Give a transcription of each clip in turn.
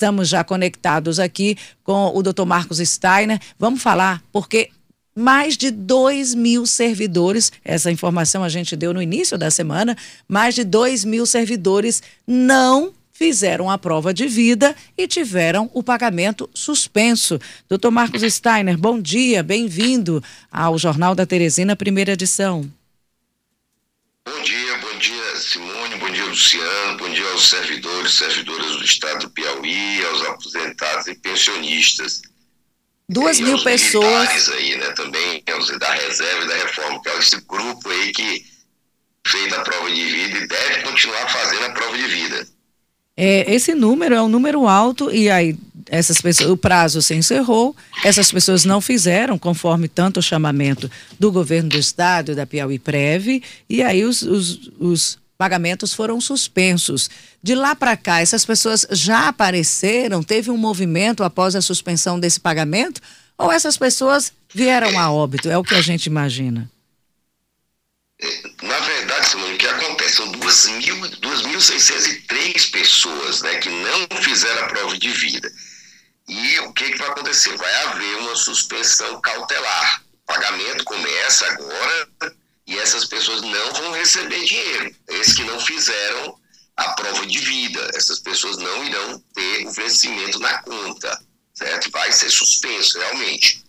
Estamos já conectados aqui com o Dr. Marcos Steiner. Vamos falar, porque mais de 2 mil servidores, essa informação a gente deu no início da semana, mais de 2 mil servidores não fizeram a prova de vida e tiveram o pagamento suspenso. Doutor Marcos Steiner, bom dia, bem-vindo ao Jornal da Teresina, primeira edição. Bom dia, bom dia Simone, bom dia Luciano, bom dia aos servidores, servidoras do Estado do Piauí, aos aposentados e pensionistas. Duas e mil pessoas. aí, né, também, aos da reserva e da reforma, que é esse grupo aí que fez a prova de vida e deve continuar fazendo a prova de vida. É, esse número é um número alto e aí essas pessoas, o prazo se encerrou, essas pessoas não fizeram conforme tanto o chamamento do governo do estado, da Piauí Preve, e aí os, os, os pagamentos foram suspensos. De lá para cá, essas pessoas já apareceram? Teve um movimento após a suspensão desse pagamento? Ou essas pessoas vieram a óbito? É o que a gente imagina. Na verdade, Simone, o que acontece? São 2.603 pessoas né, que não fizeram a prova de vida. E o que, que vai acontecer? Vai haver uma suspensão cautelar. O pagamento começa agora e essas pessoas não vão receber dinheiro. Esses que não fizeram a prova de vida, essas pessoas não irão ter o vencimento na conta, certo? Vai ser suspenso, realmente.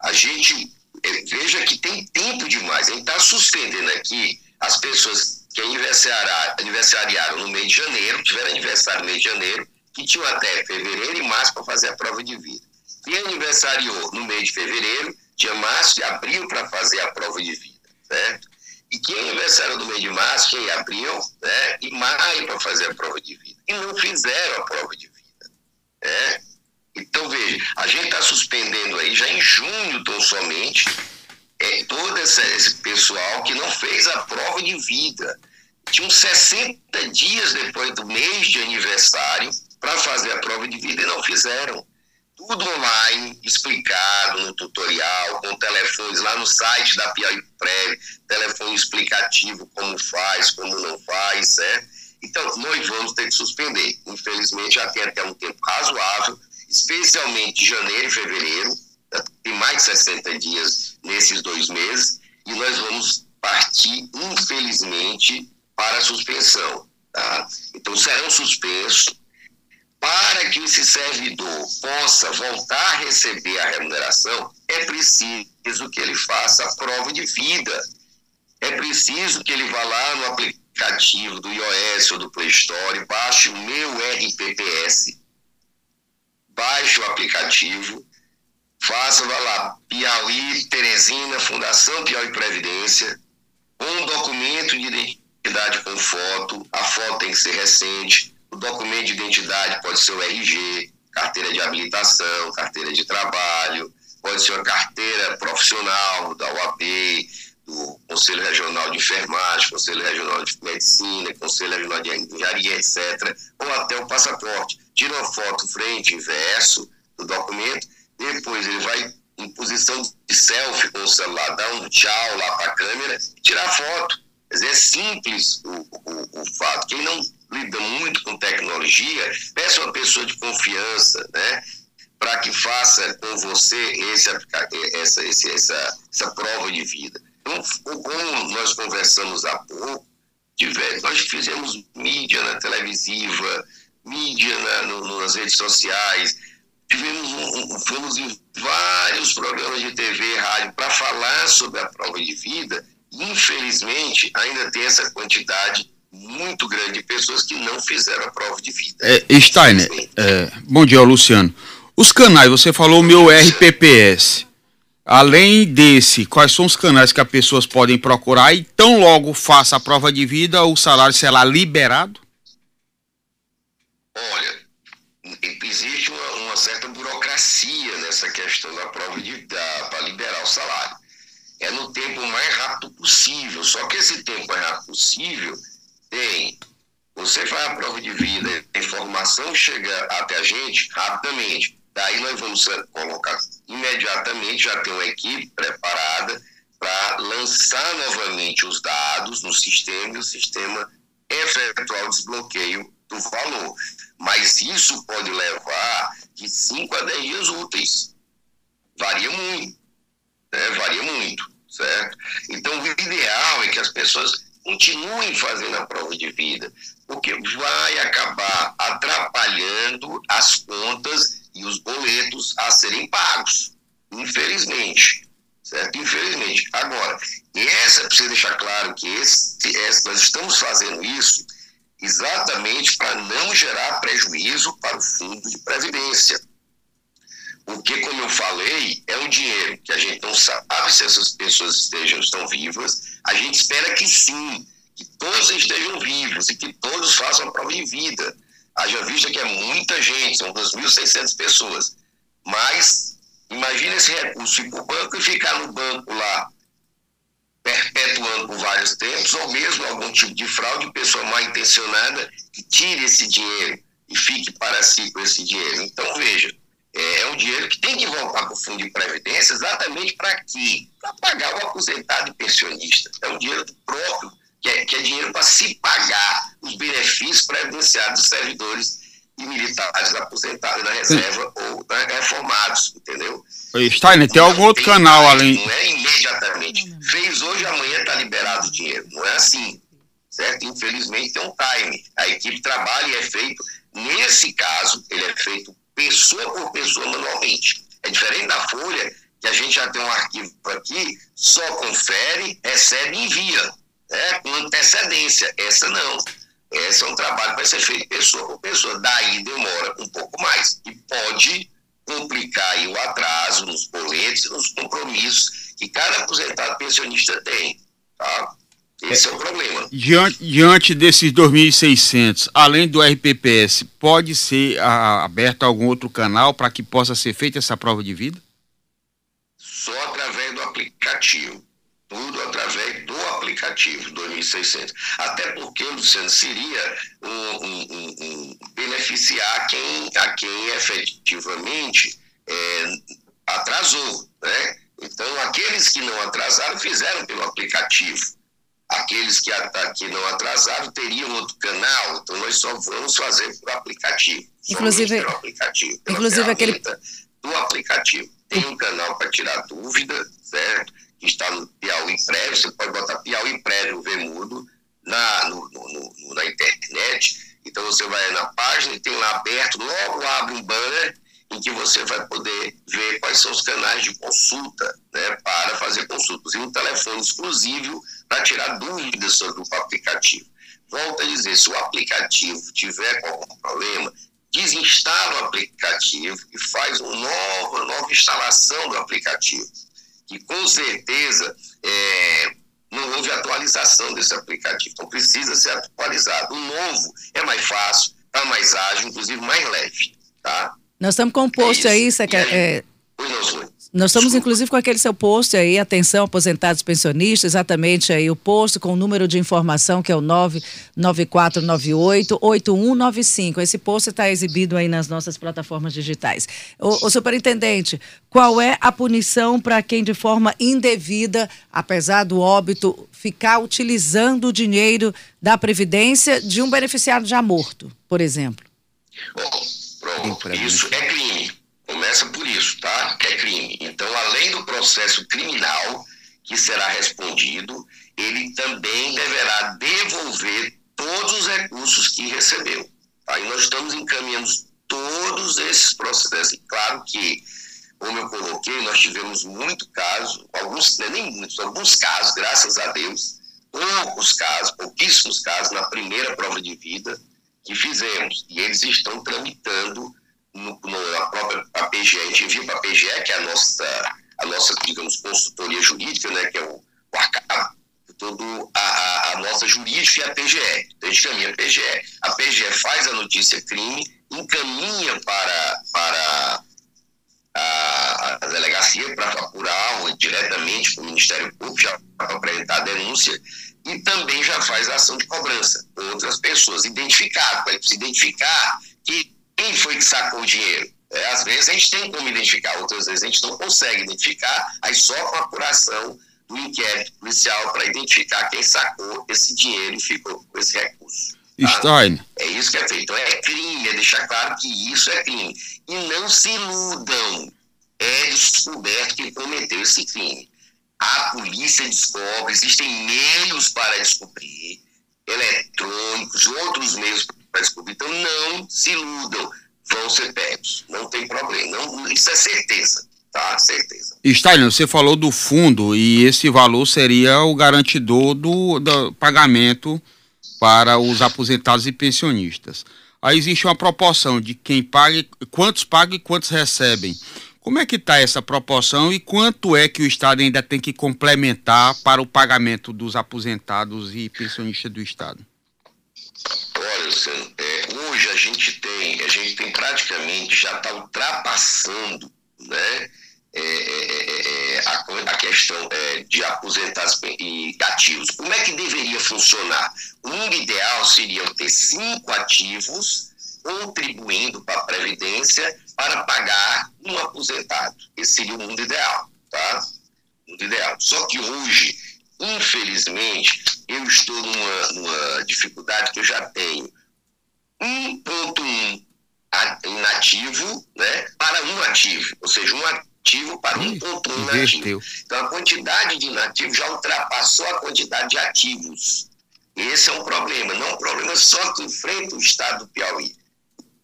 A gente é, veja que tem tempo demais. A gente está suspendendo aqui as pessoas que aniversariaram no mês de janeiro, tiveram aniversário no mês de janeiro, que tinham até fevereiro e março para fazer a prova de vida. Quem aniversariou no mês de fevereiro, tinha março e abril para fazer a prova de vida, certo? E quem aniversariou no mês de março, quem abril, né? E maio para fazer a prova de vida. E não fizeram a prova de vida, né? Então, veja, a gente está suspendendo aí já em junho, tão somente, é, todo esse, esse pessoal que não fez a prova de vida. Tinham 60 dias depois do mês de aniversário para fazer a prova de vida e não fizeram. Tudo online, explicado no tutorial, com telefones lá no site da Piauí Prévio, telefone explicativo, como faz, como não faz, certo? Então, nós vamos ter que suspender. Infelizmente, já tem até um tempo razoável especialmente janeiro e fevereiro, tem mais de 60 dias nesses dois meses, e nós vamos partir, infelizmente, para a suspensão. Tá? Então, serão suspensos. Para que esse servidor possa voltar a receber a remuneração, é preciso que ele faça a prova de vida. É preciso que ele vá lá no aplicativo do iOS ou do Play Store, baixe o meu RPPS, baixe o aplicativo, faça, vá lá, Piauí, Teresina, Fundação Piauí Previdência, um documento de identidade com foto, a foto tem que ser recente, o documento de identidade pode ser o RG, carteira de habilitação, carteira de trabalho, pode ser uma carteira profissional da UAB, do Conselho Regional de Enfermagem, Conselho Regional de Medicina, Conselho Regional de Engenharia, etc., ou até o passaporte. Tira uma foto frente e verso do documento, depois ele vai em posição de selfie com o celular, dá um tchau lá para a câmera tirar foto. Quer dizer, é simples o, o, o fato. Quem não lida muito com tecnologia, peça uma pessoa de confiança, né? para que faça com você esse, essa, esse, essa, essa prova de vida. Então, como nós conversamos há pouco, tivemos, nós fizemos mídia na televisiva, mídia na, no, nas redes sociais, tivemos um, fomos em vários programas de TV e rádio para falar sobre a prova de vida. Infelizmente, ainda tem essa quantidade muito grande de pessoas que não fizeram a prova de vida. É, Steiner, é, bom dia, Luciano. Os canais, você falou o meu RPPS. Além desse, quais são os canais que as pessoas podem procurar e tão logo faça a prova de vida, o salário será liberado? Olha, existe uma, uma certa burocracia nessa questão da prova de vida para liberar o salário. É no tempo mais rápido possível. Só que esse tempo mais rápido possível tem. Você faz a prova de vida, a informação chega até a gente rapidamente Daí nós vamos colocar imediatamente, já tem uma equipe preparada para lançar novamente os dados no sistema e o sistema efetuar o desbloqueio do valor. Mas isso pode levar de 5 a 10 dias úteis. Varia muito. Né? Varia muito, certo? Então, o ideal é que as pessoas continuem fazendo a prova de vida, porque vai acabar atrapalhando as contas e os boletos a serem pagos, infelizmente. Certo? Infelizmente. Agora, essa precisa deixar claro que esse, nós estamos fazendo isso exatamente para não gerar prejuízo para o fundo de previdência. Porque, como eu falei, é um dinheiro que a gente não sabe se essas pessoas estejam, estão vivas. A gente espera que sim, que todos estejam vivos e que todos façam a prova de vida. Haja vista que é muita gente, são 2.600 pessoas. Mas, imagine esse recurso ir para o banco e ficar no banco lá perpetuando por vários tempos, ou mesmo algum tipo de fraude, pessoa mal intencionada que tire esse dinheiro e fique para si com esse dinheiro. Então, veja, é, é um dinheiro que tem que voltar para o fundo de previdência exatamente para quê? Para pagar o aposentado e pensionista. É um dinheiro próprio, que é, que é dinheiro para se pagar os benefícios previdenciários dos servidores e militares aposentados na reserva ou né, reformados, entendeu? Steiner, tem algum outro canal além. Não é imediatamente. Fez hoje, amanhã está liberado o dinheiro. Não é assim. Certo? Infelizmente tem um time. A equipe trabalha e é feito. Nesse caso, ele é feito pessoa por pessoa manualmente. É diferente da folha, que a gente já tem um arquivo aqui, só confere, recebe e envia. Né? Com antecedência. Essa não. Esse é um trabalho que vai ser feito pessoa por pessoa. Daí demora um pouco mais. E pode complicar o atraso nos boletos nos compromissos que cada aposentado pensionista tem. Tá? Esse é, é o problema. Diante, diante desses 2.600, além do RPPS, pode ser a, aberto algum outro canal para que possa ser feita essa prova de vida? Só através do aplicativo. Tudo através do aplicativo 2600. Até porque, Luciano, seria um, um, um, um beneficiar quem, a quem efetivamente é, atrasou. Né? Então, aqueles que não atrasaram fizeram pelo aplicativo. Aqueles que, que não atrasaram teriam outro canal, então nós só vamos fazer por aplicativo. Inclusive, pelo aplicativo, inclusive aquele do aplicativo. Tem um canal para tirar dúvida, certo? Que está no Piauí Prévio, você pode botar Piauí Prévio Vemudo na, no, no, no, na internet. Então você vai na página e tem lá aberto, logo abre um banner em que você vai poder ver quais são os canais de consulta né, para fazer consultas. E um telefone exclusivo para tirar dúvidas sobre o aplicativo. Volto a dizer, se o aplicativo tiver algum problema, desinstala o aplicativo e faz uma nova, nova instalação do aplicativo. Que com certeza é, não houve atualização desse aplicativo. Então precisa ser atualizado. O novo é mais fácil, está mais ágil, inclusive mais leve. Tá? Nós estamos com um post é aí, quer. É... Nós estamos, inclusive, com aquele seu post aí, atenção, aposentados pensionistas, exatamente aí o post com o número de informação que é o 99498-8195. Esse post está exibido aí nas nossas plataformas digitais. O, superintendente, qual é a punição para quem, de forma indevida, apesar do óbito, ficar utilizando o dinheiro da Previdência de um beneficiário já morto, por exemplo? Pronto, isso é crime. Começa por isso, tá? É crime. Então, além do processo criminal que será respondido, ele também deverá devolver todos os recursos que recebeu. Aí nós estamos encaminhando todos esses processos. E claro que, como eu coloquei, nós tivemos muito caso, alguns, né, nem muitos, alguns casos, graças a Deus, poucos casos, pouquíssimos casos na primeira prova de vida, que fizemos. E eles estão tramitando no, no, na própria a PGE. A gente envia para a PGE, que é a nossa, a nossa, digamos, consultoria jurídica, né, que é o, o todo a, a, nossa jurídica e a PGE. Então, a gente caminha a PGE. A PGE faz a notícia crime, encaminha para, para a, a delegacia para apurar diretamente para o Ministério Público, já para apresentar a denúncia e também já faz a ação de cobrança outras pessoas, identificar, para identificar que quem foi que sacou o dinheiro. É, às vezes a gente tem como identificar, outras vezes a gente não consegue identificar, aí só com a apuração do inquérito policial para identificar quem sacou esse dinheiro e ficou com esse recurso. Tá? Stein. É isso que é feito. Então é crime, é deixar claro que isso é crime. E não se iludam. É descoberto que cometeu esse crime. A polícia descobre, existem meios para descobrir, eletrônicos, outros meios para descobrir. Então não se iludam, vão ser pegos. Não tem problema. Não, isso é certeza. Tá, certeza. Stein, você falou do fundo e esse valor seria o garantidor do, do pagamento para os aposentados e pensionistas. Aí existe uma proporção de quem paga, quantos pagam e quantos recebem. Como é que está essa proporção e quanto é que o Estado ainda tem que complementar para o pagamento dos aposentados e pensionistas do Estado? Luciano, é, hoje a gente tem, a gente tem praticamente, já está ultrapassando né, é, é, é, a, a, questão é, de aposentados e ativos. Como é que deveria funcionar? O mundo ideal seria ter cinco ativos contribuindo para a Previdência para pagar um aposentado. Esse seria o mundo ideal, tá? Mundo ideal. Só que hoje, infelizmente, eu estou numa, numa dificuldade que eu já tenho 1.1 inativo né, para um ativo, ou seja, um ativo para um ponto inativo. Então a quantidade de inativos já ultrapassou a quantidade de ativos. Esse é um problema, não é um problema só que enfrenta o estado do Piauí.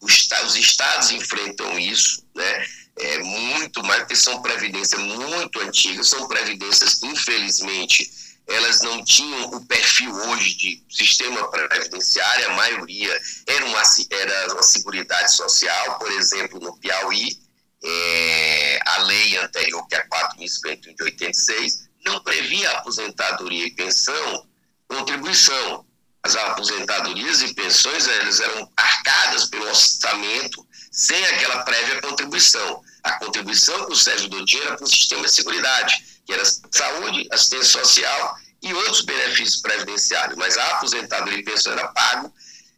Os, os estados enfrentam isso, né? É muito mais, porque são previdências muito antigas, são previdências que, infelizmente, elas não tinham o perfil hoje de sistema previdenciário, a maioria era uma, era uma seguridade social, por exemplo, no Piauí, é, a lei anterior, que é a 4.051 de 86, não previa aposentadoria e pensão, contribuição. As aposentadorias e pensões elas eram arcadas pelo orçamento sem aquela prévia contribuição. A contribuição que o servidor tinha era para o sistema de seguridade que era saúde, assistência social e outros benefícios previdenciários, mas a aposentadoria e pensão era pago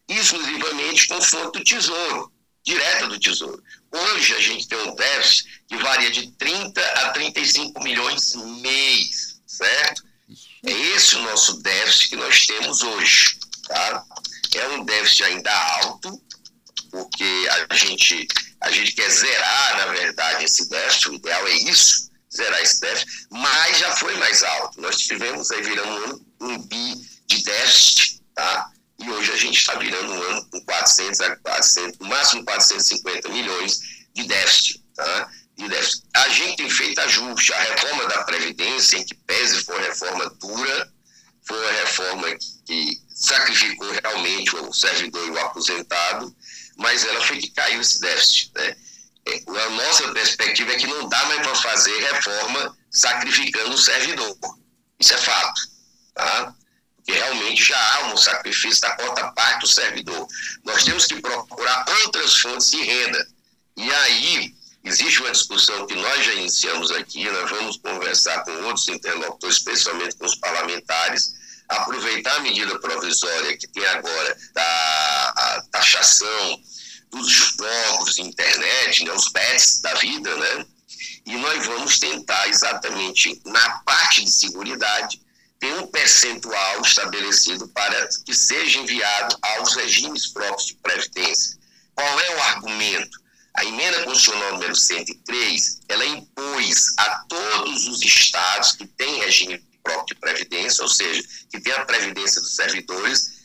exclusivamente com fonte do tesouro, direta do tesouro. Hoje a gente tem um déficit que varia de 30 a 35 milhões mês, certo? É esse o nosso déficit que nós temos hoje, tá? É um déficit ainda alto, porque a gente, a gente quer zerar, na verdade, esse déficit, o ideal é isso, zerar esse déficit, mas já foi mais alto. Nós tivemos aí virando um ano um bi de déficit, tá? E hoje a gente está virando um ano com 400 a 400, no máximo 450 milhões de déficit, tá? De déficit. A gente tem feito ajuste. A reforma da Previdência, em que pese foi uma reforma dura, foi uma reforma que sacrificou realmente o servidor e o aposentado, mas ela foi que caiu esse déficit, né? A nossa perspectiva é que não dá mais para fazer reforma sacrificando o servidor. Isso é fato. Tá? Porque realmente já há um sacrifício da quarta parte do servidor. Nós temos que procurar outras fontes de renda. E aí, existe uma discussão que nós já iniciamos aqui, nós vamos conversar com outros interlocutores, especialmente com os parlamentares, aproveitar a medida provisória que tem agora da taxação dos jogos, internet, né, os bets da vida, né? E nós vamos tentar exatamente na parte de segurança ter um percentual estabelecido para que seja enviado aos regimes próprios de previdência. Qual é o argumento? A emenda constitucional número 103, ela impôs a todos os estados que têm regime próprio de previdência, ou seja, que tem a previdência dos servidores,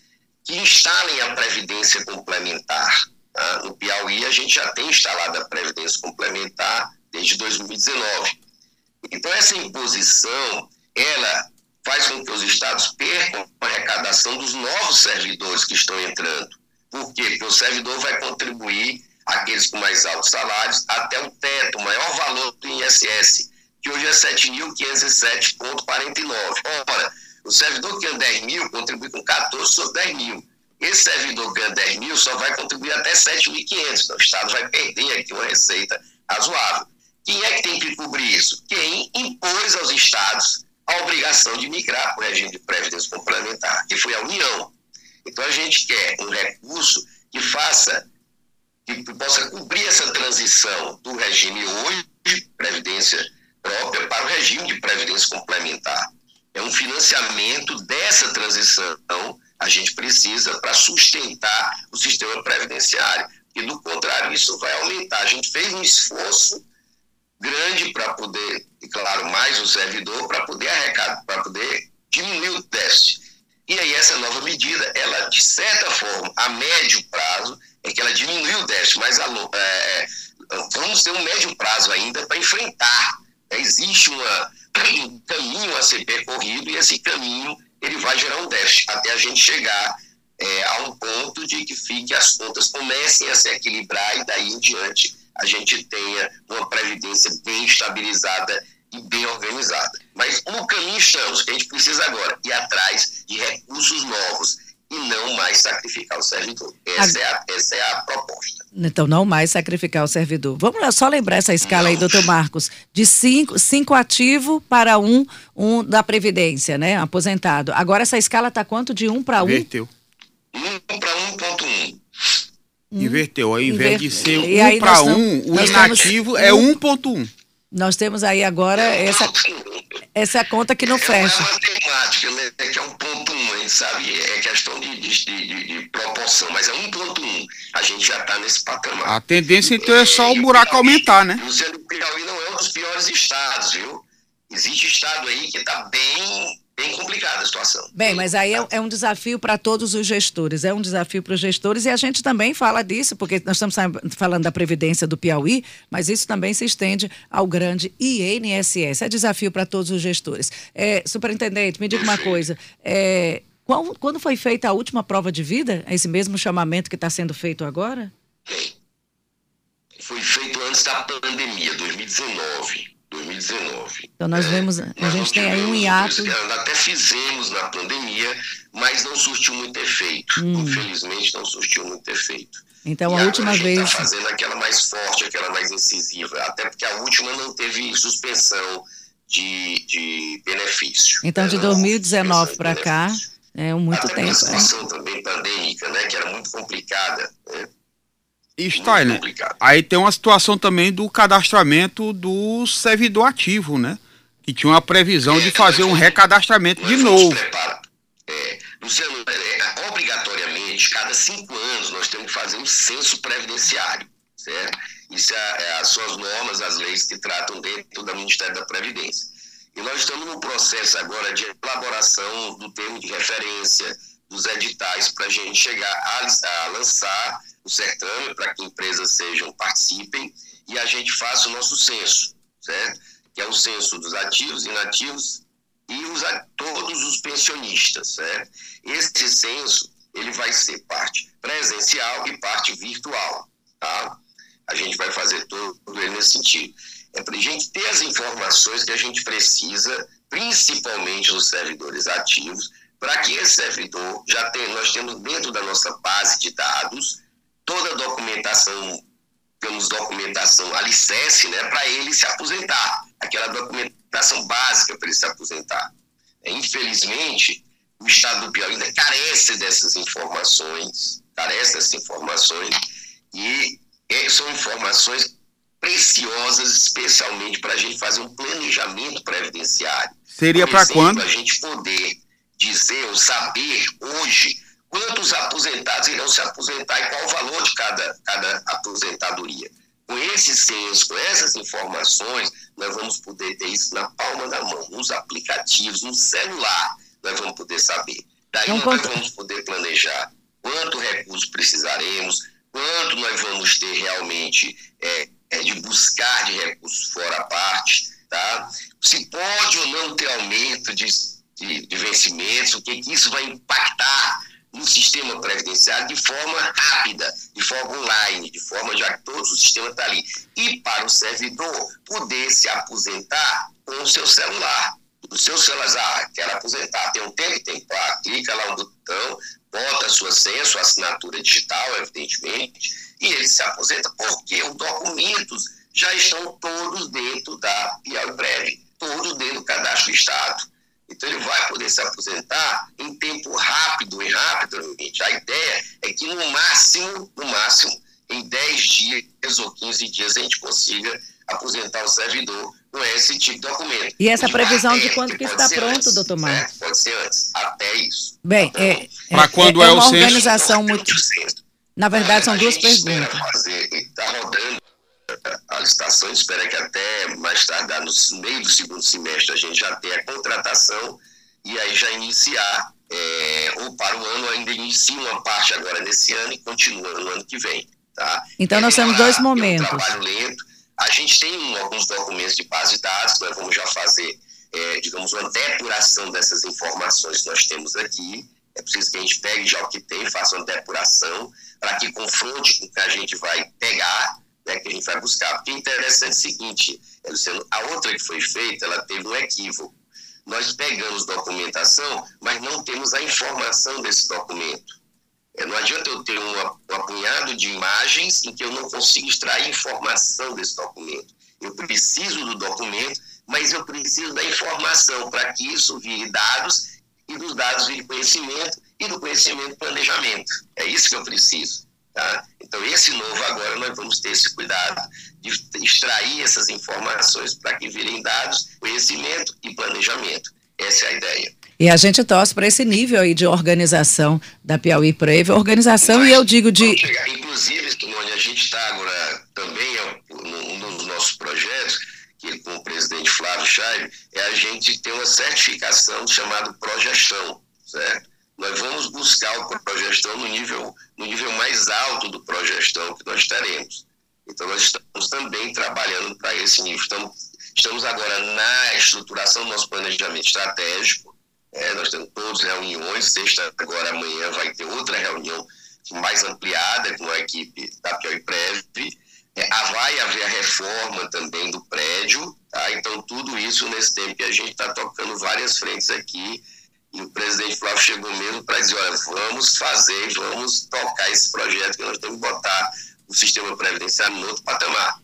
que instalem a previdência complementar. Ah, no Piauí, a gente já tem instalado a Previdência Complementar desde 2019. Então, essa imposição, ela faz com que os estados percam a arrecadação dos novos servidores que estão entrando. Por quê? Porque o servidor vai contribuir, aqueles com mais altos salários, até o teto, o maior valor do INSS, que hoje é 7.507,49. Ora, o servidor que ganha 10 mil contribui com 14 sobre 10 mil. Esse servidor ganha 10 mil só vai contribuir até 7.500. Então, o Estado vai perder aqui uma receita razoável. Quem é que tem que cobrir isso? Quem impôs aos Estados a obrigação de migrar para o regime de previdência complementar, que foi a União. Então, a gente quer um recurso que faça, que possa cobrir essa transição do regime hoje, previdência própria, para o regime de previdência complementar. É um financiamento dessa transição a gente precisa para sustentar o sistema previdenciário. E do contrário, isso vai aumentar. A gente fez um esforço grande para poder, e claro, mais o servidor, para poder arrecadar, para poder diminuir o déficit. E aí essa nova medida, ela de certa forma, a médio prazo, é que ela diminui o déficit, mas a, é, vamos ter um médio prazo ainda para enfrentar. Existe uma, um caminho a ser percorrido e esse caminho ele vai gerar um déficit até a gente chegar é, a um ponto de que fique as contas comecem a se equilibrar e daí em diante a gente tenha uma previdência bem estabilizada e bem organizada. Mas no caminho estamos, que a gente precisa agora ir atrás de recursos novos e não mais sacrificar o servidor. Essa, é a, essa é a proposta. Então, não mais sacrificar o servidor. Vamos só lembrar essa escala não. aí, doutor Marcos, de cinco, cinco ativo para um, um da Previdência, né? Aposentado. Agora essa escala está quanto? De um para um? Inverteu. Um para um ponto um. Inverteu. Ao invés de ser um para um, o inativo é 1.1. Nós temos aí agora essa, essa conta que não é fecha. É matemática, né? Que é um ponto a sabe, é questão de, de, de, de proporção, mas é um ponto um. A gente já está nesse patamar. A tendência então é só o buraco aumentar, né? O Piauí não é um dos piores estados, viu? Existe estado aí que está bem bem complicada a situação. Bem, mas aí é, é um desafio para todos os gestores, é um desafio para os gestores e a gente também fala disso, porque nós estamos falando da Previdência do Piauí, mas isso também se estende ao grande INSS. É desafio para todos os gestores. É, superintendente, me diga uma coisa. É, quando foi feita a última prova de vida? Esse mesmo chamamento que está sendo feito agora? Foi feito antes da pandemia, 2019. 2019. Então nós vemos, a nós gente tem aí um hiato. Até fizemos na pandemia, mas não surtiu muito efeito. Hum. Infelizmente não surtiu muito efeito. Então e a última a gente vez. Está fazendo aquela mais forte, aquela mais incisiva. Até porque a última não teve suspensão de, de benefício. Então de 2019 para cá. É muito Até tempo. A situação também pandêmica, né, que era muito complicada. Né? Steiner, aí tem uma situação também do cadastramento do servidor ativo, né? Que tinha uma previsão de fazer um recadastramento de novo. É, Luciano, é, obrigatoriamente, cada cinco anos, nós temos que fazer um censo previdenciário, certo? Isso é, é, são as normas, as leis que tratam dentro do Ministério da Previdência. E nós estamos no processo agora de elaboração do termo de referência, dos editais, para a gente chegar a, a lançar o certame para que empresas sejam participem e a gente faça o nosso censo, certo? Que é o censo dos ativos, inativos e os, todos os pensionistas, certo? Esse censo ele vai ser parte presencial e parte virtual, tá? A gente vai fazer todo, ele nesse sentido. É para a gente ter as informações que a gente precisa, principalmente nos servidores ativos, para que esse servidor já tem, nós temos dentro da nossa base de dados toda a documentação, temos documentação alicerce, né, para ele se aposentar, aquela documentação básica para ele se aposentar. É, infelizmente, o Estado do Piauí ainda carece dessas informações, carece dessas informações, e é, são informações preciosas, especialmente para a gente fazer um planejamento previdenciário. Seria para quando? a gente poder dizer ou saber hoje quantos aposentados irão se aposentar e qual o valor de cada, cada aposentadoria. Com esse censo, com essas informações, nós vamos poder ter isso na palma da mão, nos aplicativos, no celular, nós vamos poder saber. Daí Não nós vamos poder planejar quanto recurso precisaremos, quanto nós vamos ter realmente é, é, de buscar de recursos fora a parte, tá? Se pode ou não ter aumento de, de, de vencimentos, o que, que isso vai impactar no sistema previdenciário de forma rápida, de forma online, de forma já que todo o sistema está ali. E para o servidor poder se aposentar com o seu celular. O seu celular, ah, quero aposentar, tem um tempo, tem ah, clica lá no botão, bota a sua senha, sua assinatura digital, evidentemente, e ele se aposenta porque os documentos já estão todos dentro da Piauí Breve, todos dentro do cadastro do Estado. Então ele vai poder se aposentar em tempo rápido e rapidamente. A ideia é que no máximo, no máximo, em 10 dias ou 15 dias a gente consiga aposentar o servidor com esse tipo de documento. E essa previsão de quando que está pronto, antes, doutor Marcos? Pode ser antes, até isso. Bem, então, é, para quando é, é, uma o organização muito... Na verdade, são duas perguntas. Está rodando a licitação, espera que até mais tarde, no meio do segundo semestre, a gente já tenha a contratação e aí já iniciar, é, ou para o ano ainda inicia uma parte agora nesse ano e continua no ano que vem. Tá? Então nós temos dois momentos. É um trabalho lento. A gente tem alguns documentos de base de dados, nós vamos já fazer, é, digamos, uma depuração dessas informações que nós temos aqui. É preciso que a gente pegue já o que tem, faça uma depuração, para que confronte com o que a gente vai pegar, né, que a gente vai buscar. Porque é interessante o seguinte, Luciano, a outra que foi feita, ela teve um equívoco. Nós pegamos documentação, mas não temos a informação desse documento. É, não adianta eu ter um apunhado de imagens em que eu não consigo extrair informação desse documento. Eu preciso do documento, mas eu preciso da informação para que isso vire dados e dos dados vire conhecimento e do conhecimento planejamento. É isso que eu preciso. Tá? Então, esse novo agora nós vamos ter esse cuidado de extrair essas informações para que virem dados, conhecimento e planejamento. Essa é a ideia. E a gente torce para esse nível aí de organização da Piauí Prev, organização Mas, e eu digo de... Inclusive, Simone, a gente está agora também, é um dos nossos projetos, que com o Chaves, é a gente ter uma certificação chamada Progestão, certo? Nós vamos buscar o Progestão no nível, no nível mais alto do Progestão que nós teremos. Então, nós estamos também trabalhando para esse nível. Estamos, estamos agora na estruturação do nosso planejamento estratégico, é, nós temos todas reuniões, sexta agora amanhã vai ter outra reunião mais ampliada com a equipe da Piauí Prev. É, vai haver a reforma também do prédio, tá? então tudo isso nesse tempo que a gente está tocando várias frentes aqui e o presidente Flávio chegou mesmo para dizer, olha, vamos fazer, vamos tocar esse projeto que nós temos que botar o sistema previdenciário no outro patamar.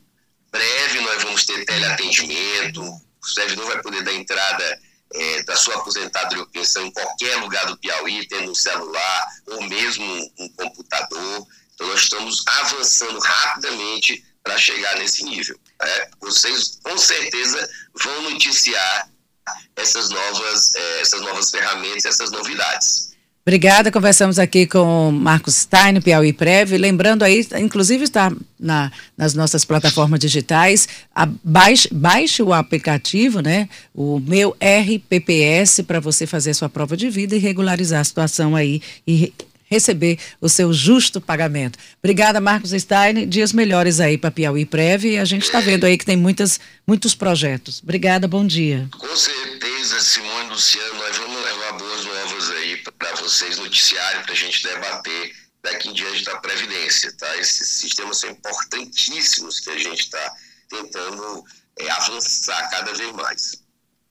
Breve nós vamos ter teleatendimento, o servidor vai poder dar entrada é, da sua aposentadoria ou pensão em qualquer lugar do Piauí, tendo um celular ou mesmo um computador. Então, nós estamos avançando rapidamente para chegar nesse nível. É, vocês, com certeza, vão noticiar essas novas, é, essas novas ferramentas, essas novidades. Obrigada, conversamos aqui com Marcos Stein, Piauí Prev. Lembrando aí, inclusive está na, nas nossas plataformas digitais, a, baixe, baixe o aplicativo, né? O meu RPPS, para você fazer a sua prova de vida e regularizar a situação aí e receber o seu justo pagamento. Obrigada, Marcos Stein. Dias melhores aí para Piauí Prev. E a gente está vendo aí que tem muitas, muitos projetos. Obrigada, bom dia. Com certeza, Simone Luciano, nós vamos levar boas novas aí para vocês, noticiário, para a gente debater daqui em diante da Previdência. Tá? Esses sistemas são importantíssimos que a gente está tentando é, avançar cada vez mais.